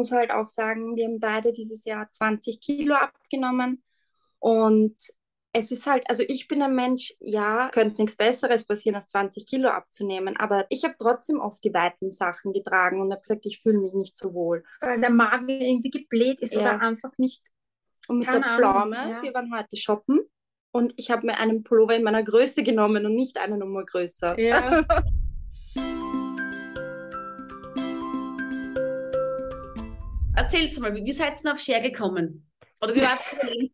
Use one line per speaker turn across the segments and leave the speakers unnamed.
muss halt auch sagen, wir haben beide dieses Jahr 20 Kilo abgenommen und es ist halt, also ich bin ein Mensch, ja, könnte nichts Besseres passieren, als 20 Kilo abzunehmen, aber ich habe trotzdem oft die weiten Sachen getragen und habe gesagt, ich fühle mich nicht so wohl.
Weil der Magen irgendwie gebläht ist
Ja.
oder einfach nicht.
Und mit der
Ahnung,
Pflaume,
ja.
wir waren heute shoppen und ich habe mir einen Pullover in meiner Größe genommen und nicht eine Nummer größer.
Ja.
Erzähl's mal, wie, wie seid ihr denn auf Share gekommen? Oder wie war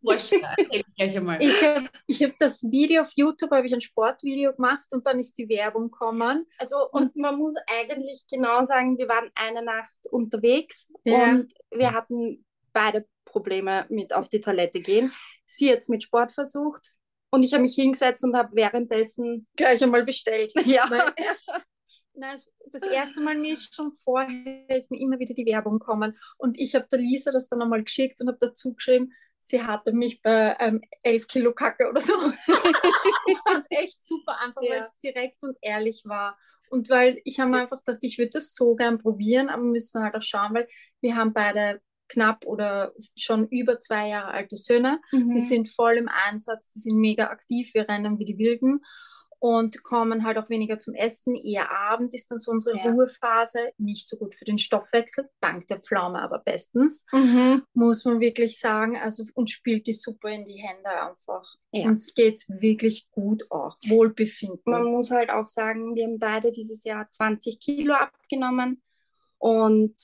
das? Erzähl gleich einmal.
Ich habe ich hab das Video auf YouTube, habe ich ein Sportvideo gemacht und dann ist die Werbung gekommen.
Also, und man muss eigentlich genau sagen, wir waren eine Nacht unterwegs
Ja.
und wir hatten beide Probleme mit auf die Toilette gehen. Sie jetzt mit Sport versucht und ich habe mich hingesetzt und habe währenddessen
Gleich einmal bestellt.
ja,
Weil, Nein, es- das erste Mal mir ist schon vorher ist mir immer wieder die Werbung gekommen und ich habe der Lisa das dann einmal geschickt und habe dazu geschrieben, sie hatte mich bei ähm, 11 Kilo Kacke oder so. ich fand es echt super, einfach
Ja.
weil es direkt und ehrlich war. Und weil ich habe mir einfach gedacht, ich würde das so gern probieren, aber wir müssen halt auch schauen, weil wir haben beide knapp oder schon über zwei Jahre alte Söhne.
Mhm.
Wir sind voll im Einsatz, die sind mega aktiv, wir rennen wie die Wilden und kommen halt auch weniger zum Essen. Eher Abend ist dann so unsere
Ja.
Ruhephase, nicht so gut für den Stoffwechsel, dank der Pflaume aber bestens,
Mhm.
muss man wirklich sagen. Also uns spielt die super in die Hände einfach.
Ja.
Uns geht's wirklich gut auch, Wohlbefinden.
Man muss halt auch sagen, wir haben beide dieses Jahr 20 Kilo abgenommen und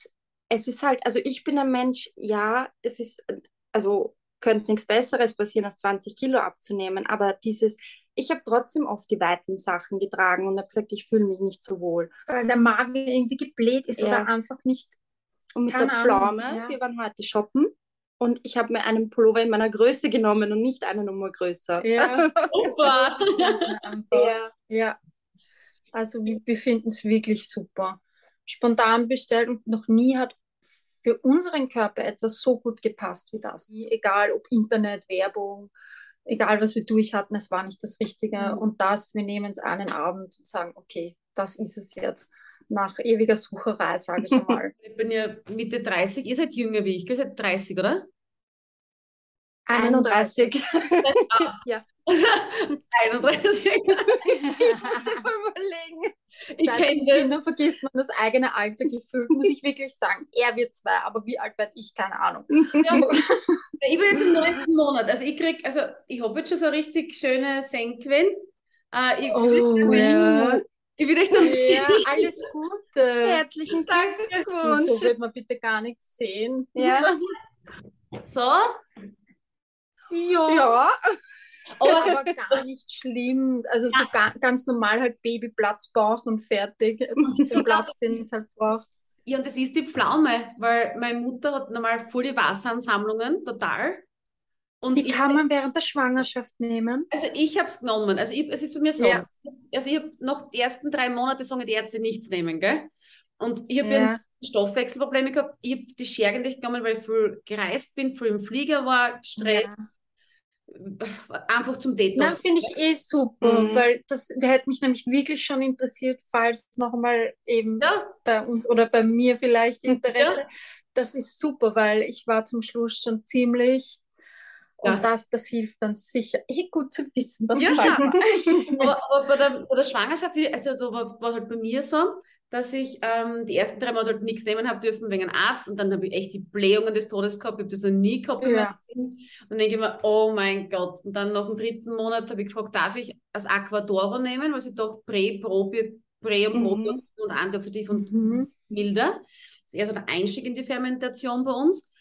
es ist halt, also ich bin ein Mensch, ja, es ist, also könnte nichts Besseres passieren, als 20 Kilo abzunehmen, aber dieses, ich habe trotzdem oft die weiten Sachen getragen und habe gesagt, ich fühle mich nicht so wohl.
Weil der Magen irgendwie gebläht ist
Ja.
oder einfach nicht.
Und mit
Keine
der
Ahnung,
Pflaume,
ja.
wir waren heute shoppen und ich habe mir einen Pullover in meiner Größe genommen und nicht eine Nummer größer.
Ja,
Super.
einfach.
Ja.
Ja, also wir befinden es wirklich super. Spontan bestellt und noch nie hat für unseren Körper etwas so gut gepasst wie das. Egal ob Internet, Werbung, egal was wir durch hatten, es war nicht das Richtige.
Mhm.
Und das, wir nehmen es einen Abend und sagen, okay, das ist es jetzt. Nach ewiger Sucherei, sage ich einmal.
Ich bin ja Mitte 30, ihr seid jünger wie ich, ihr seid 30, oder?
31. ja.
31.
Ich muss überlegen.
Ich kenne das.
Kindern vergisst man das eigene Alter gefühlt, muss ich wirklich sagen. Er wird zwei, aber wie alt werde ich? Keine Ahnung.
Ich bin jetzt im neunten Monat. Also ich krieg, also ich habe jetzt schon so richtig schöne Senkwen. Äh, ich,
Oh, ja.
ich will euch noch
Ja, alles Gute.
Herzlichen. Glückwunsch.
So wird man bitte gar nichts sehen.
Ja.
So,
Ja.
ja.
Aber, aber gar nicht schlimm. Also so ga, ganz normal halt Babyplatz, Bauch und fertig. Den Platz, den es halt braucht.
ja, und das ist die Pflaume, weil meine Mutter hat normal voll die Wasseransammlungen, total. Und
Die
ich,
kann man während der Schwangerschaft nehmen.
also ich habe es genommen. Also ich, es ist bei mir so.
Ja.
Also ich habe noch die ersten drei Monate sagen die Ärzte nichts nehmen, gell? Und ich habe
Ja.
ja. Stoffwechselprobleme gehabt. Ich habe die Schere nicht genommen, weil ich viel gereist bin, viel im Flieger war, Stress,
Ja.
Einfach zum Detox.
Na, finde ich eh super,
Mhm.
weil das hätte mich nämlich wirklich schon interessiert, falls noch einmal eben
Ja,
bei uns oder bei mir vielleicht Interesse. Das ist super, weil ich war zum Schluss schon ziemlich und
Ja.
das, das hilft dann sicher. Eh gut zu wissen, das
Ja, ja. aber, aber bei, der, bei der Schwangerschaft, also da war war es halt bei mir so, dass ich ähm, die ersten drei Monate halt nichts nehmen habe dürfen wegen einem Arzt und dann habe ich echt die Blähungen des Todes gehabt. Ich habe das noch nie gehabt.
Ja.
Und dann denke ich mir, oh mein Gott. Und dann nach dem dritten Monat habe ich gefragt, darf ich das Aquadoro nehmen, was ich doch Prä, Probi, Prä und
Mhm.
Und Antioxidativ und
Mhm.
milder. Das ist eher so der Einstieg in die Fermentation bei uns.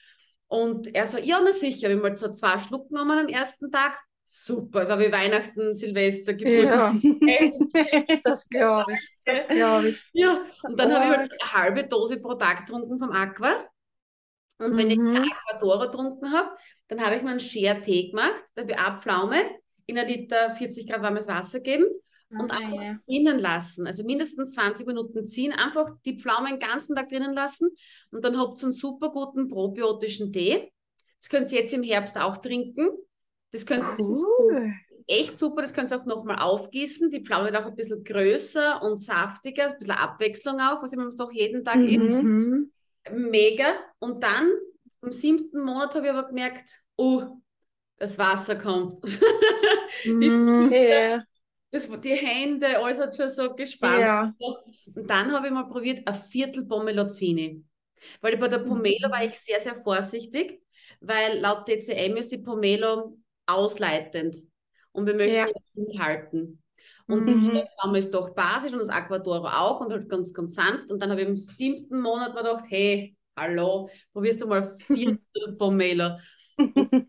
Und er so, ja, na sicher, wir haben halt so zwei Schluck genommen am ersten Tag. Super, war wie Weihnachten, Silvester,
Ja,
Geburtstag.
das glaube ich. Das glaube ich.
Ja, und dann habe ich halt so eine halbe Dose pro Tag getrunken vom Aqua. Und wenn ich
Mhm.
Aquadora getrunken habe, dann habe ich mir einen Share-Tee gemacht. Da habe ich eine Pflaume in ein Liter 40 Grad warmes Wasser geben und
Ah,
einfach
ja.
drinnen lassen. Also mindestens 20 Minuten ziehen. Einfach die Pflaume den ganzen Tag drinnen lassen und dann habt ihr einen super guten probiotischen Tee. Das könnt ihr jetzt im Herbst auch trinken. Das könnt
Cool.
echt super, das könnt ihr auch nochmal aufgießen. Die Pflaume wird auch ein bisschen größer und saftiger, ein bisschen Abwechslung auch, was ich mir doch jeden Tag
Mhm.
in.
Mhm.
Mega. Und dann im siebten Monat habe ich aber gemerkt, oh, das Wasser kommt.
Mhm.
Ja.
Das, die Hände, alles hat schon so gespannt.
Ja.
Und dann habe ich mal probiert, ein Viertel Pomelozini. Weil bei der Pomelo war ich sehr, sehr vorsichtig, weil laut DCM ist die Pomelo ausleitend. Und wir möchten
Ja.
halten. Und
Mhm.
die Pflaume ist doch basisch und das Aquadoro auch und halt ganz, ganz sanft. Und dann habe ich im siebten Monat mir gedacht, hey, hallo, probierst du mal Viertel Pomelo.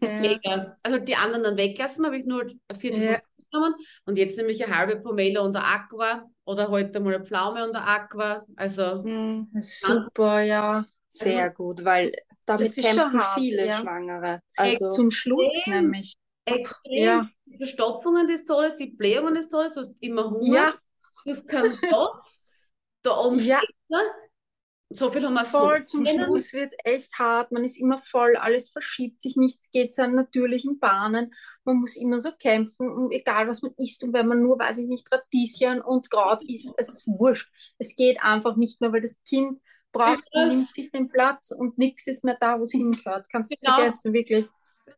Mega. Also die anderen dann weglassen, habe ich nur ein Viertel
Ja.
genommen. Und jetzt nehme ich eine halbe Pomelo und eine Aqua oder heute mal eine Pflaume und eine Aqua. Also
Mhm.
Super, ja.
Sehr gut, weil damit kämpfen
hart,
viele
ja.
Schwangere. Also,
Zum Schluss
Extrem.
nämlich.
Extrem.
Ja.
Die Verstopfungen des Todes, die Blähungen des Todes, du hast immer Hunger,
Ja,
du hast keinen Platz, da oben
Ja.
So viel haben wir
voll
so
zum
drinnen.
Schluss wird echt hart. Man ist immer voll, alles verschiebt sich, nichts geht seinen natürlichen Bahnen. Man muss immer so kämpfen und egal was man isst und wenn man nur, weiß ich nicht, Radieschen und Kraut isst, es ist wurscht. Es geht einfach nicht mehr, weil das Kind braucht nimmt sich den Platz und nichts ist mehr da, wo es hingehört. Kannst du
Genau.
vergessen, wirklich.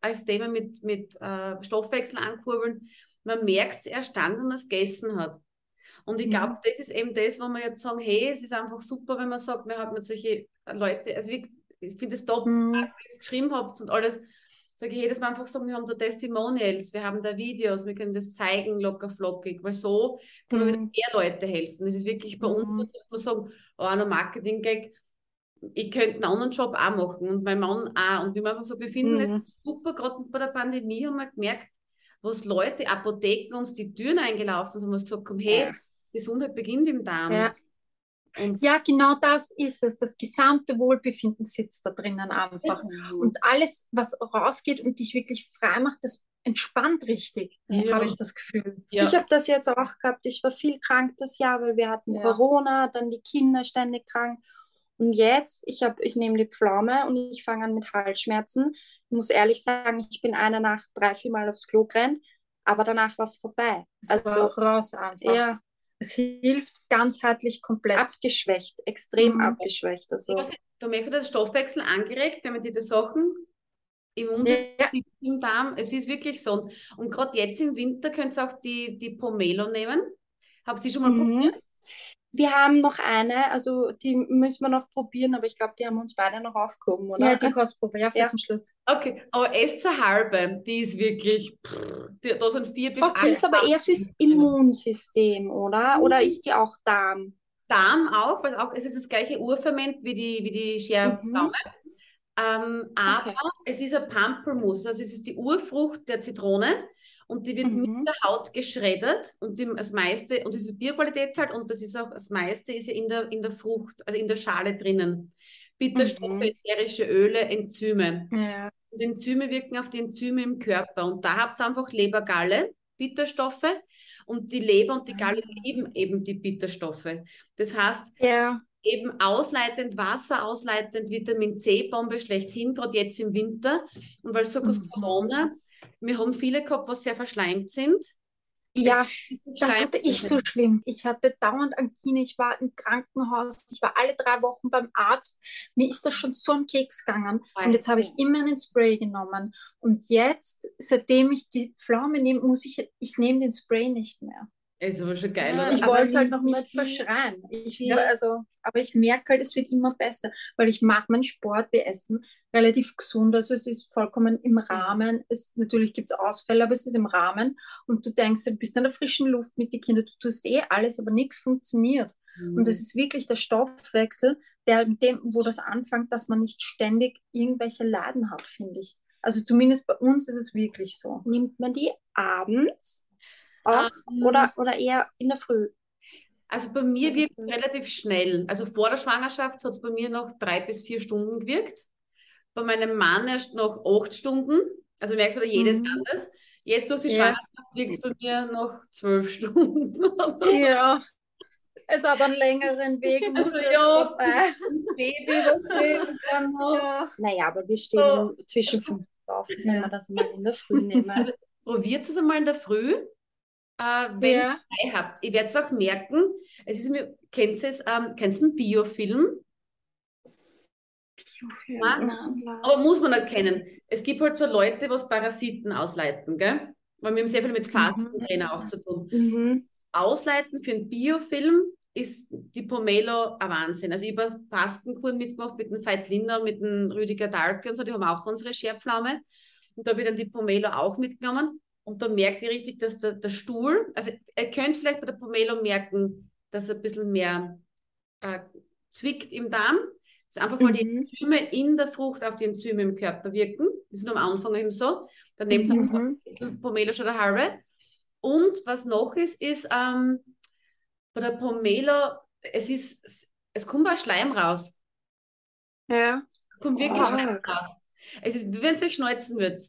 Als Thema mit, mit äh, Stoffwechsel ankurbeln, man merkt es erst dann, wenn man es gegessen hat. Und ich
Mhm.
glaube, das ist eben das, wo wir jetzt sagen, hey, es ist einfach super, wenn man sagt, wir haben jetzt solche Leute, also wie, ich finde es top,
Mhm.
was ihr geschrieben habt und alles, sage ich jedes Mal einfach sagen, wir haben da Testimonials, wir haben da Videos, wir können das zeigen, locker flockig, weil so können wir wieder
Mhm.
mehr Leute helfen. Das ist wirklich bei uns,
Mhm.
dass wir sagen, oh, ein Marketing-Gag, ich könnte einen anderen Job auch machen und mein Mann auch. Und wie man einfach so befinden,
Mhm.
es ist super, gerade bei der Pandemie haben wir gemerkt, was Leute, Apotheken uns die Türen eingelaufen sind, haben wir gesagt haben, hey,
Ja.
Gesundheit beginnt im Darm.
Ja.
Und
Ja, genau das ist es. Das gesamte Wohlbefinden sitzt da drinnen einfach. Und alles, was rausgeht und dich wirklich frei macht, das entspannt richtig,
Ja.
habe ich das Gefühl.
ja,
Ich habe das jetzt auch gehabt. Ich war viel krank das Jahr, weil wir hatten. Corona, dann die Kinder ständig krank. Und jetzt, ich, hab, ich nehme die Pflaume und ich fange an mit Halsschmerzen. Ich muss ehrlich sagen, ich bin eine Nacht drei, vier Mal aufs Klo gerannt, aber danach war es vorbei.
Es
Also,
war raus einfach.
ja,
Es hilft ganzheitlich komplett.
abgeschwächt, extrem
Mhm.
abgeschwächt. Also,
da merkst du, der Stoffwechsel angeregt, wenn man die Sachen Immunsystem
Ja.
im Darm. Es ist wirklich so. Und, und gerade jetzt im Winter könnt ihr auch die, die Pomelo nehmen. Habt ihr die schon mal
Mhm.
probiert?
Wir haben noch eine, also die müssen wir noch probieren, aber ich glaube, die haben uns beide noch aufgehoben, oder?
Ja, die Kostprobe, ja, für
Ja.
zum Schluss.
Okay, aber eine halbe, die ist wirklich, pff, die, da sind vier bis
Okay.
Acht
ist aber eher fürs Immunsystem, oder? Oder ist die auch Darm?
Darm auch, weil auch, es ist das gleiche Urferment wie die, wie die Scherpflaume. Ähm, aber
Okay.
es ist ein Pampelmus, also es ist die Urfrucht der Zitrone und die wird
Mhm.
mit der Haut geschreddert und die, das meiste, und das ist Bioqualität halt, und das ist auch, das meiste ist ja in der, in der Frucht, also in der Schale drinnen. Bitterstoffe,
Mhm.
ätherische Öle, Enzyme.
Ja.
Und Enzyme wirken auf die Enzyme im Körper. Und da habt ihr einfach Lebergalle, Bitterstoffe. Und die Leber und die Galle lieben eben die Bitterstoffe. Das heißt,
ja.
eben ausleitend, Wasser ausleitend, Vitamin C-Bombe schlechthin, gerade jetzt im Winter. Und weil sagst,
Mhm.
Corona, wir haben viele gehabt, was sehr verschleimt sind.
Ja,
Das hatte ich so schlimm. Ich hatte dauernd Angine, ich war im Krankenhaus, ich war alle drei Wochen beim Arzt. Mir ist das schon so am Keks gegangen. Und jetzt habe ich immer einen Spray genommen. Und jetzt, seitdem ich die Pflaume nehme, muss ich, ich nehme den Spray nicht mehr.
Ist aber schon geil,
Ja?
Ich wollte es halt noch nicht verschreien. Ich,
die-
also, aber ich merke halt, es wird immer besser, weil ich mache meinen Sport, wir essen relativ gesund, also es ist vollkommen im Rahmen. Es, natürlich gibt es Ausfälle, aber es ist im Rahmen. Und du denkst, du bist in der frischen Luft mit den Kindern, du tust eh alles, aber nichts funktioniert.
Mhm.
Und es ist wirklich der Stoffwechsel, der mit dem, wo das anfängt, dass man nicht ständig irgendwelche Laden hat, finde ich. Also zumindest bei uns ist es wirklich so.
nimmt man die abends auch
Ähm,
oder, oder eher in der Früh?
Also bei mir wirkt es relativ schnell. Also vor der Schwangerschaft hat es bei mir noch drei bis vier Stunden gewirkt. Bei meinem Mann erst noch acht Stunden. Also merkst du, jedes
Mhm.
anders. Jetzt durch die
Ja.
Schwangerschaft wirkt es bei mir noch zwölf Stunden.
Ja, es hat einen längeren Weg, muss
Also ja,
vorbei.
Baby, was will, dann noch.
Ja.
Naja, aber wir stehen zwischen fünf auf, wenn wir das mal in der Früh nehmen.
Also probiert es einmal in der Früh, äh, wenn
Ja.
ihr Zeit habt. Ihr werdet es auch merken, es ist mir, kennt ihr es, ähm, kennt ihr einen Biofilm? Aber muss man erkennen. Es gibt halt so Leute, was Parasiten ausleiten, gell? Weil wir haben sehr viel mit Fastentrainer mhm. auch zu tun. Mhm. Ausleiten für einen Biofilm ist die Pomelo ein Wahnsinn. Also ich habe Fastenkuren mitgemacht mit dem Veit Linder, mit dem Rüdiger Dahlke und so, die haben auch unsere Scherpflaume. Und da habe ich dann die Pomelo auch mitgenommen. Und da merkt ihr richtig, dass der, der Stuhl, also ihr könnt vielleicht bei der Pomelo merken, dass er ein bisschen mehr äh, zwickt im Darm. Das ist einfach, weil mhm. die Enzyme in der Frucht auf die Enzyme im Körper wirken. Das ist nur am Anfang eben so. Dann nehmt ihr mhm. Pomelo schon der halbe. Und was noch ist, ist ähm, bei der Pomelo, es ist, es kommt auch Schleim raus.
Ja.
Es kommt wirklich oh. Schleim raus. Es ist, wie wenn es euch schneuzen würdet.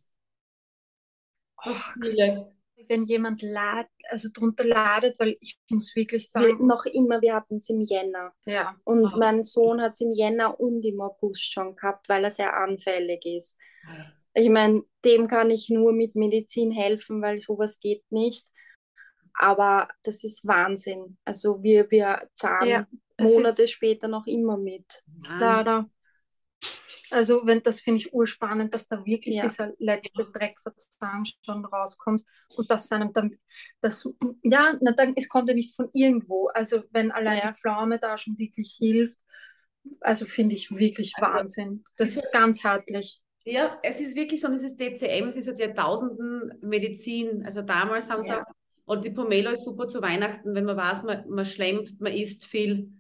Oh, wenn jemand lad, also drunter ladet, weil ich muss wirklich sagen.
Wir, noch immer, wir hatten es im Jänner.
Ja.
Und oh. mein Sohn hat es im Jänner und im August schon gehabt, weil er sehr anfällig ist. Ich meine, dem kann ich nur mit Medizin helfen, weil sowas geht nicht. Aber das ist Wahnsinn. Also wir, wir zahlen ja, Monate später noch immer mit.
Leider. Also wenn das finde ich urspannend, dass da wirklich ja. dieser letzte Dreckverzahn schon rauskommt und dass einem dann das ja, na dann es kommt ja nicht von irgendwo. Also wenn allein ja. Pflaume da schon wirklich hilft, also finde ich wirklich also, Wahnsinn. Das ist ganzheitlich.
Ja, es ist wirklich so, dieses DCM, es ist seit Jahrtausenden Medizin. Also damals haben sie ja. auch, und die Pomelo ist super zu Weihnachten, wenn man weiß, man, man schlemmt, man isst viel,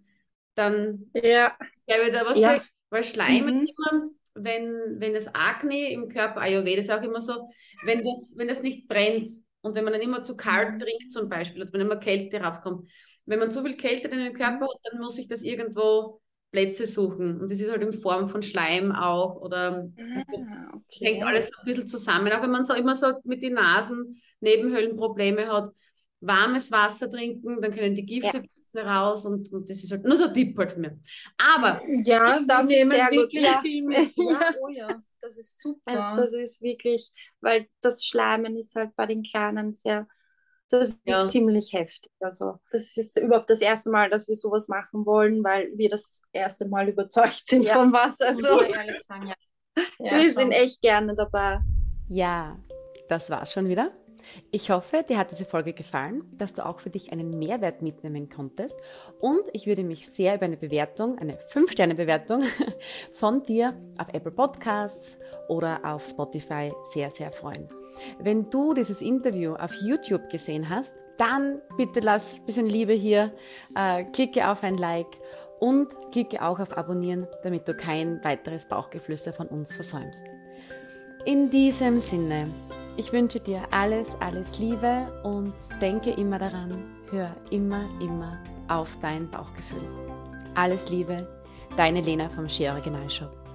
dann
ja.
ja wieder was ja. Weil Schleim mhm. immer, wenn, wenn das Akne im Körper, Ayurveda ist auch immer so, wenn das, wenn das nicht brennt und wenn man dann immer zu kalt mhm. trinkt zum Beispiel, oder wenn immer Kälte raufkommt, wenn man zu viel Kälte in den Körper hat, dann muss ich das irgendwo Plätze suchen. Und das ist halt in Form von Schleim auch oder ah, okay. hängt alles ein bisschen zusammen. Auch wenn man so immer so mit den Nasen Nebenhöhlenprobleme hat, warmes Wasser trinken, dann können die Gifte ja. Raus und, und das ist halt nur so ein Tipp halt für mich. Aber
ja, das nehmen sehr wirklich
gut.
viel mit. Ja, oh ja, das ist super.
Also das ist wirklich, weil das Schleimen ist halt bei den Kleinen sehr, das ja. ist ziemlich heftig. Also das ist überhaupt das erste Mal, dass wir sowas machen wollen, weil wir das erste Mal überzeugt sind ja. von was. Also ehrlich sagen, ja. wir schon. sind echt gerne dabei.
Ja, das war's schon wieder. Ich hoffe, dir hat diese Folge gefallen, dass du auch für dich einen Mehrwert mitnehmen konntest und ich würde mich sehr über eine Bewertung, eine 5-Sterne-Bewertung von dir auf Apple Podcasts oder auf Spotify sehr, sehr freuen. Wenn du dieses Interview auf YouTube gesehen hast, dann bitte lass ein bisschen Liebe hier, äh, klicke auf ein Like und klicke auch auf Abonnieren, damit du kein weiteres Bauchgeflüster von uns versäumst. In diesem Sinne, ich wünsche dir alles, alles Liebe und denke immer daran, hör immer, immer auf dein Bauchgefühl. Alles Liebe, deine Lena vom Ski Originalshop.